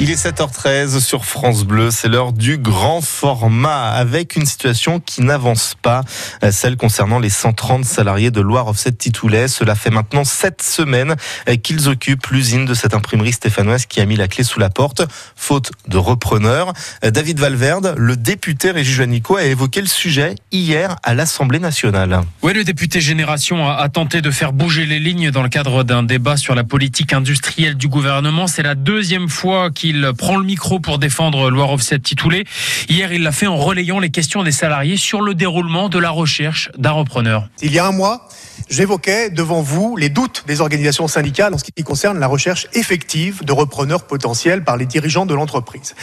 Il est 7h13 sur France Bleu, c'est l'heure du grand format avec une situation qui n'avance pas, euh, celle concernant les 130 salariés de Loire Offset Titoulet. Cela fait maintenant 7 semaines euh, qu'ils occupent l'usine de cette imprimerie stéphanoise qui a mis la clé sous la porte, faute de repreneur. Euh, David Valverde, le député Régis Juanico, a évoqué le sujet hier à l'Assemblée nationale. Oui, le député Génération a tenté de faire bouger les lignes dans le cadre d'un débat sur la politique industrielle du gouvernement. C'est la deuxième fois qu'il il prend le micro pour défendre Loire Offset Titoulé. Hier, il l'a fait en relayant les questions des salariés sur le déroulement de la recherche d'un repreneur. Il y a un mois, j'évoquais devant vous les doutes des organisations syndicales en ce qui concerne la recherche effective de repreneurs potentiels par les dirigeants de l'entreprise.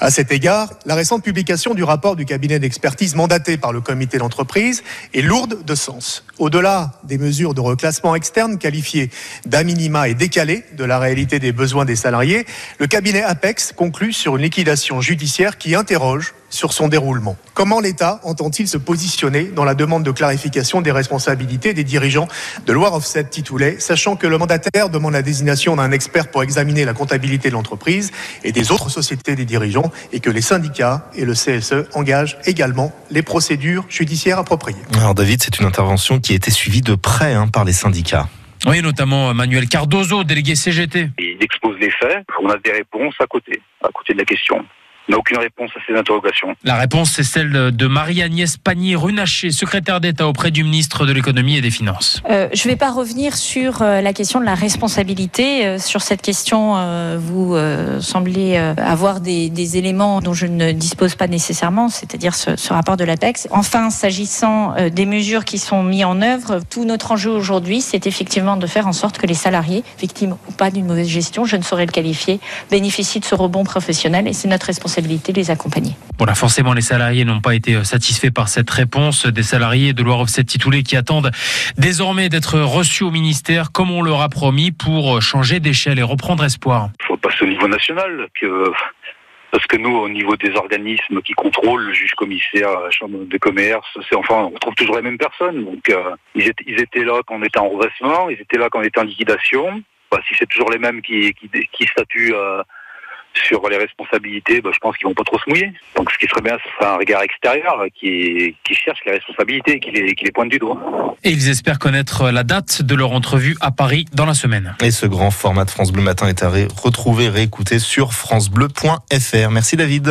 À cet égard, la récente publication du rapport du cabinet d'expertise mandaté par le comité d'entreprise est lourde de sens. Au-delà des mesures de reclassement externe qualifiées d'à minima et décalées de la réalité des besoins des salariés, le cabinet Apex conclut sur une liquidation judiciaire qui interroge sur son déroulement. Comment l'État entend-il se positionner dans la demande de clarification des responsabilités des dirigeants de Loire Offset Titoulet, sachant que le mandataire demande la désignation d'un expert pour examiner la comptabilité de l'entreprise et des autres sociétés des dirigeants et que les syndicats et le CSE engagent également les procédures judiciaires appropriées. Alors David, c'est une intervention qui a été suivie de près hein, par les syndicats. Oui, notamment Manuel Cardozo, délégué CGT. Il expose les faits, on a des réponses à côté, à côté de la question n'a aucune réponse à ces interrogations. La réponse, c'est celle de Marie-Agnès Pannier-Runacher, secrétaire d'État auprès du ministre de l'économie et des finances. Euh, je ne vais pas revenir sur euh, la question de la responsabilité. Euh, sur cette question, euh, vous euh, semblez avoir des, des, éléments dont je ne dispose pas nécessairement, c'est-à-dire ce, ce, rapport de l'APEX. Enfin, s'agissant des mesures qui sont mises en œuvre, tout notre enjeu aujourd'hui, c'est effectivement de faire en sorte que les salariés, victimes ou pas d'une mauvaise gestion, je ne saurais le qualifier, bénéficient de ce rebond professionnel et c'est notre responsabilité responsabilité de les accompagner. Voilà, forcément, les salariés n'ont pas été euh, satisfaits par cette réponse. Des salariés de Loire Offset Titoulé qui attendent désormais d'être reçus au ministère, comme on leur a promis, pour euh, changer d'échelle et reprendre espoir. Il faut passer au niveau national. Que... Parce que nous, au niveau des organismes qui contrôlent, le juge commissaire, la chambre de commerce, c'est enfin, on trouve toujours les mêmes personnes. Donc, euh, ils, étaient, ils, étaient, là quand on était en redressement, ils étaient là quand on était en liquidation. Bah, si c'est toujours les mêmes qui, qui, qui statuent euh, sur les responsabilités, bah, je pense qu'ils vont pas trop se mouiller. Donc ce qui serait bien, ce serait un regard extérieur qui, qui cherche les responsabilités, qui les, qui les pointe du doigt. Et ils espèrent connaître la date de leur entrevue à Paris dans la semaine. Et ce grand format de France Bleu Matin est à retrouver, réécouter sur francebleu.fr. Merci David.